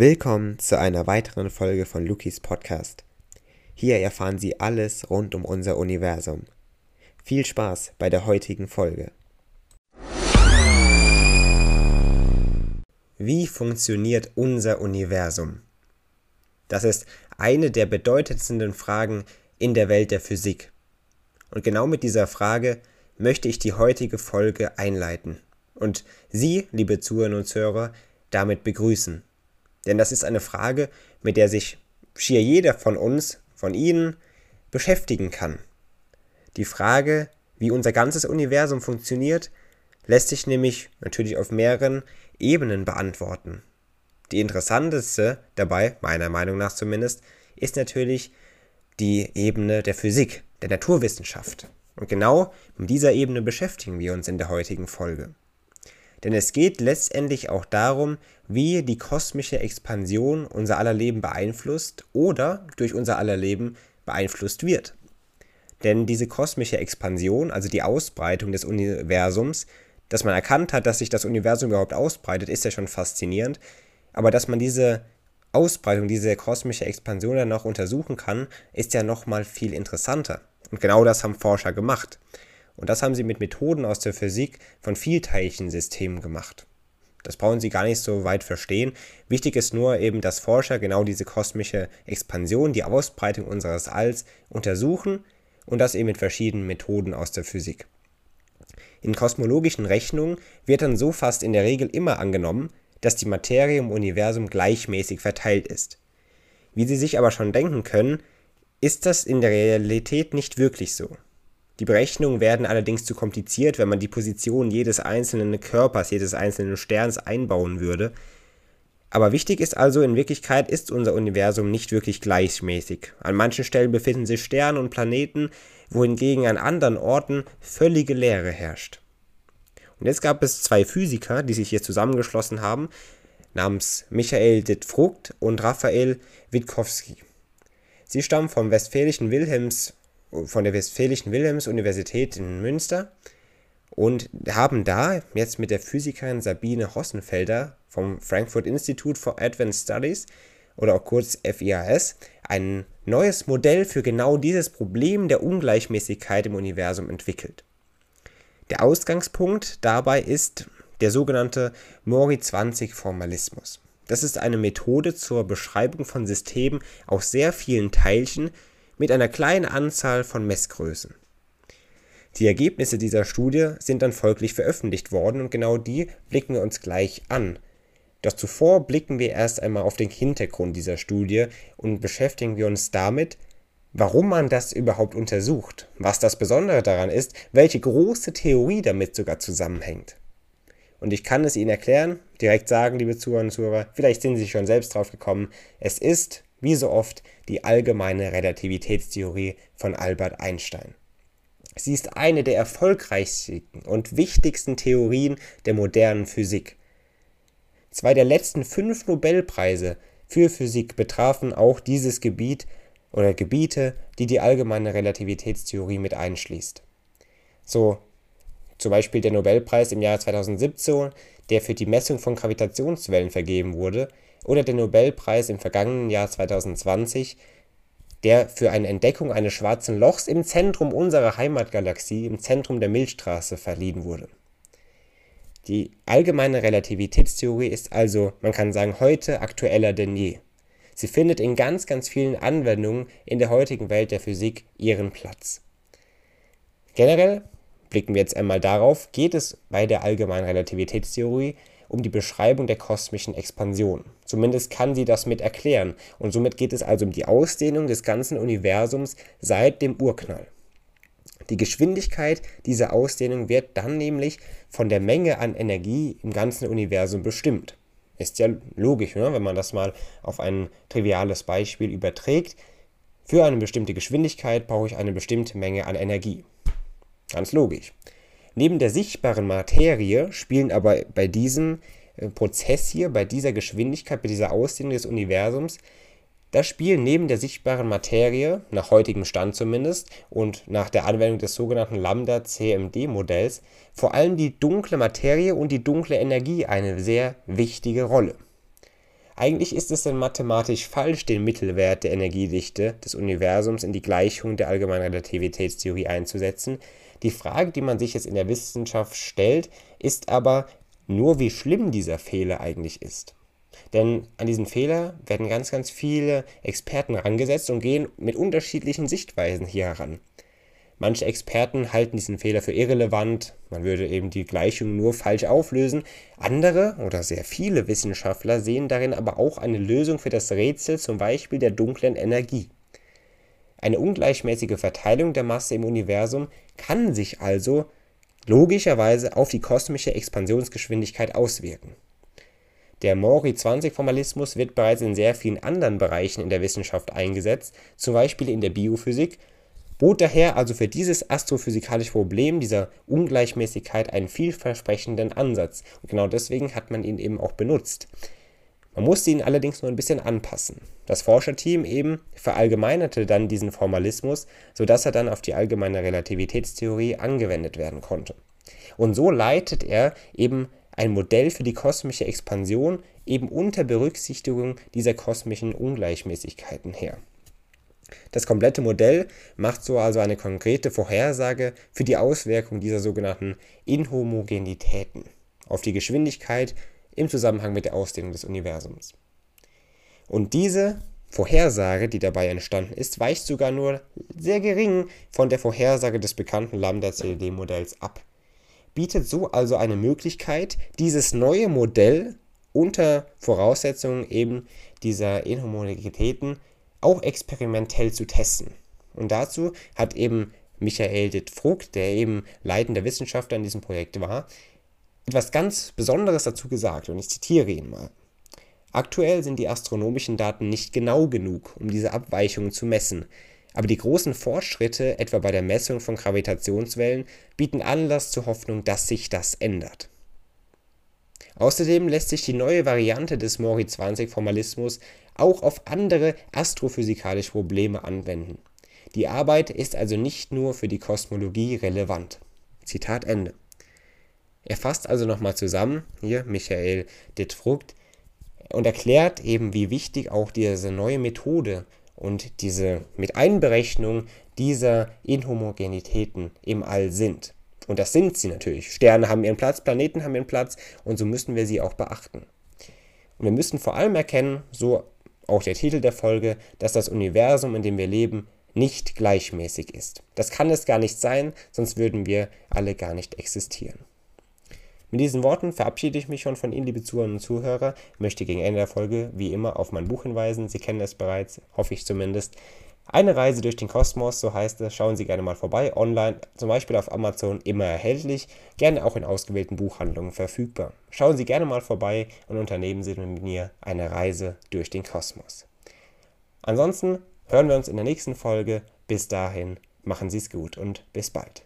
Willkommen zu einer weiteren Folge von Lukis Podcast. Hier erfahren Sie alles rund um unser Universum. Viel Spaß bei der heutigen Folge. Wie funktioniert unser Universum? Das ist eine der bedeutendsten Fragen in der Welt der Physik. Und genau mit dieser Frage möchte ich die heutige Folge einleiten und Sie, liebe Zuhörer und Zuhörer, damit begrüßen. Denn das ist eine Frage, mit der sich schier jeder von uns, von Ihnen, beschäftigen kann. Die Frage, wie unser ganzes Universum funktioniert, lässt sich nämlich natürlich auf mehreren Ebenen beantworten. Die interessanteste dabei, meiner Meinung nach zumindest, ist natürlich die Ebene der Physik, der Naturwissenschaft. Und genau mit dieser Ebene beschäftigen wir uns in der heutigen Folge. Denn es geht letztendlich auch darum, wie die kosmische Expansion unser aller Leben beeinflusst oder durch unser aller Leben beeinflusst wird. Denn diese kosmische Expansion, also die Ausbreitung des Universums, dass man erkannt hat, dass sich das Universum überhaupt ausbreitet, ist ja schon faszinierend. Aber dass man diese Ausbreitung, diese kosmische Expansion dann noch untersuchen kann, ist ja nochmal viel interessanter. Und genau das haben Forscher gemacht. Und das haben sie mit Methoden aus der Physik von Vielteilchensystemen gemacht. Das brauchen Sie gar nicht so weit verstehen. Wichtig ist nur eben, dass Forscher genau diese kosmische Expansion, die Ausbreitung unseres Alls untersuchen und das eben mit verschiedenen Methoden aus der Physik. In kosmologischen Rechnungen wird dann so fast in der Regel immer angenommen, dass die Materie im Universum gleichmäßig verteilt ist. Wie Sie sich aber schon denken können, ist das in der Realität nicht wirklich so. Die Berechnungen werden allerdings zu kompliziert, wenn man die Position jedes einzelnen Körpers, jedes einzelnen Sterns einbauen würde. Aber wichtig ist also, in Wirklichkeit ist unser Universum nicht wirklich gleichmäßig. An manchen Stellen befinden sich Sterne und Planeten, wohingegen an anderen Orten völlige Leere herrscht. Und jetzt gab es zwei Physiker, die sich hier zusammengeschlossen haben, namens Michael Dittfrugt und Raphael Witkowski. Sie stammen vom Westfälischen Wilhelms von der Westfälischen Wilhelms-Universität in Münster und haben da jetzt mit der Physikerin Sabine Hossenfelder vom Frankfurt Institute for Advanced Studies oder auch kurz FIAS ein neues Modell für genau dieses Problem der Ungleichmäßigkeit im Universum entwickelt. Der Ausgangspunkt dabei ist der sogenannte Mori-20-Formalismus. Das ist eine Methode zur Beschreibung von Systemen aus sehr vielen Teilchen mit einer kleinen Anzahl von Messgrößen. Die Ergebnisse dieser Studie sind dann folglich veröffentlicht worden und genau die blicken wir uns gleich an. Doch zuvor blicken wir erst einmal auf den Hintergrund dieser Studie und beschäftigen wir uns damit, warum man das überhaupt untersucht, was das Besondere daran ist, welche große Theorie damit sogar zusammenhängt. Und ich kann es Ihnen erklären, direkt sagen, liebe Zuhörer und Zuhörer, vielleicht sind Sie schon selbst drauf gekommen, es ist wie so oft die allgemeine Relativitätstheorie von Albert Einstein. Sie ist eine der erfolgreichsten und wichtigsten Theorien der modernen Physik. Zwei der letzten fünf Nobelpreise für Physik betrafen auch dieses Gebiet oder Gebiete, die die allgemeine Relativitätstheorie mit einschließt. So zum Beispiel der Nobelpreis im Jahr 2017, der für die Messung von Gravitationswellen vergeben wurde, oder der Nobelpreis im vergangenen Jahr 2020, der für eine Entdeckung eines schwarzen Lochs im Zentrum unserer Heimatgalaxie, im Zentrum der Milchstraße, verliehen wurde. Die allgemeine Relativitätstheorie ist also, man kann sagen, heute aktueller denn je. Sie findet in ganz, ganz vielen Anwendungen in der heutigen Welt der Physik ihren Platz. Generell blicken wir jetzt einmal darauf, geht es bei der allgemeinen Relativitätstheorie um die Beschreibung der kosmischen Expansion. Zumindest kann sie das mit erklären. Und somit geht es also um die Ausdehnung des ganzen Universums seit dem Urknall. Die Geschwindigkeit dieser Ausdehnung wird dann nämlich von der Menge an Energie im ganzen Universum bestimmt. Ist ja logisch, ne? wenn man das mal auf ein triviales Beispiel überträgt. Für eine bestimmte Geschwindigkeit brauche ich eine bestimmte Menge an Energie. Ganz logisch. Neben der sichtbaren Materie spielen aber bei diesem äh, Prozess hier, bei dieser Geschwindigkeit, bei dieser Ausdehnung des Universums, da spielen neben der sichtbaren Materie, nach heutigem Stand zumindest, und nach der Anwendung des sogenannten Lambda-CMD-Modells, vor allem die dunkle Materie und die dunkle Energie eine sehr wichtige Rolle. Eigentlich ist es dann mathematisch falsch, den Mittelwert der Energiedichte des Universums in die Gleichung der allgemeinen Relativitätstheorie einzusetzen. Die Frage, die man sich jetzt in der Wissenschaft stellt, ist aber nur, wie schlimm dieser Fehler eigentlich ist. Denn an diesen Fehler werden ganz, ganz viele Experten rangesetzt und gehen mit unterschiedlichen Sichtweisen hier heran. Manche Experten halten diesen Fehler für irrelevant, man würde eben die Gleichung nur falsch auflösen. Andere oder sehr viele Wissenschaftler sehen darin aber auch eine Lösung für das Rätsel, zum Beispiel der dunklen Energie. Eine ungleichmäßige Verteilung der Masse im Universum kann sich also logischerweise auf die kosmische Expansionsgeschwindigkeit auswirken. Der Mori-20-Formalismus wird bereits in sehr vielen anderen Bereichen in der Wissenschaft eingesetzt, zum Beispiel in der Biophysik bot daher also für dieses astrophysikalische Problem dieser Ungleichmäßigkeit einen vielversprechenden Ansatz. Und genau deswegen hat man ihn eben auch benutzt. Man musste ihn allerdings nur ein bisschen anpassen. Das Forscherteam eben verallgemeinerte dann diesen Formalismus, sodass er dann auf die allgemeine Relativitätstheorie angewendet werden konnte. Und so leitet er eben ein Modell für die kosmische Expansion eben unter Berücksichtigung dieser kosmischen Ungleichmäßigkeiten her. Das komplette Modell macht so also eine konkrete Vorhersage für die Auswirkung dieser sogenannten Inhomogenitäten auf die Geschwindigkeit im Zusammenhang mit der Ausdehnung des Universums. Und diese Vorhersage, die dabei entstanden ist, weicht sogar nur sehr gering von der Vorhersage des bekannten Lambda-CDD-Modells ab, bietet so also eine Möglichkeit, dieses neue Modell unter Voraussetzungen eben dieser Inhomogenitäten auch experimentell zu testen. Und dazu hat eben Michael Dittfrugt, der eben leitender Wissenschaftler in diesem Projekt war, etwas ganz Besonderes dazu gesagt und ich zitiere ihn mal. Aktuell sind die astronomischen Daten nicht genau genug, um diese Abweichungen zu messen, aber die großen Fortschritte, etwa bei der Messung von Gravitationswellen, bieten Anlass zur Hoffnung, dass sich das ändert. Außerdem lässt sich die neue Variante des Mori-20-Formalismus auch auf andere astrophysikalische Probleme anwenden. Die Arbeit ist also nicht nur für die Kosmologie relevant. Zitat Ende. Er fasst also nochmal zusammen, hier Michael Dittfrugt, und erklärt eben, wie wichtig auch diese neue Methode und diese mit Einberechnung dieser Inhomogenitäten im All sind. Und das sind sie natürlich. Sterne haben ihren Platz, Planeten haben ihren Platz und so müssen wir sie auch beachten. Und wir müssen vor allem erkennen, so auch der Titel der Folge, dass das Universum, in dem wir leben, nicht gleichmäßig ist. Das kann es gar nicht sein, sonst würden wir alle gar nicht existieren. Mit diesen Worten verabschiede ich mich schon von Ihnen, liebe Zuhörer und Zuhörer, möchte gegen Ende der Folge wie immer auf mein Buch hinweisen. Sie kennen es bereits, hoffe ich zumindest. Eine Reise durch den Kosmos, so heißt es. Schauen Sie gerne mal vorbei. Online, zum Beispiel auf Amazon, immer erhältlich. Gerne auch in ausgewählten Buchhandlungen verfügbar. Schauen Sie gerne mal vorbei und unternehmen Sie mit mir eine Reise durch den Kosmos. Ansonsten hören wir uns in der nächsten Folge. Bis dahin, machen Sie es gut und bis bald.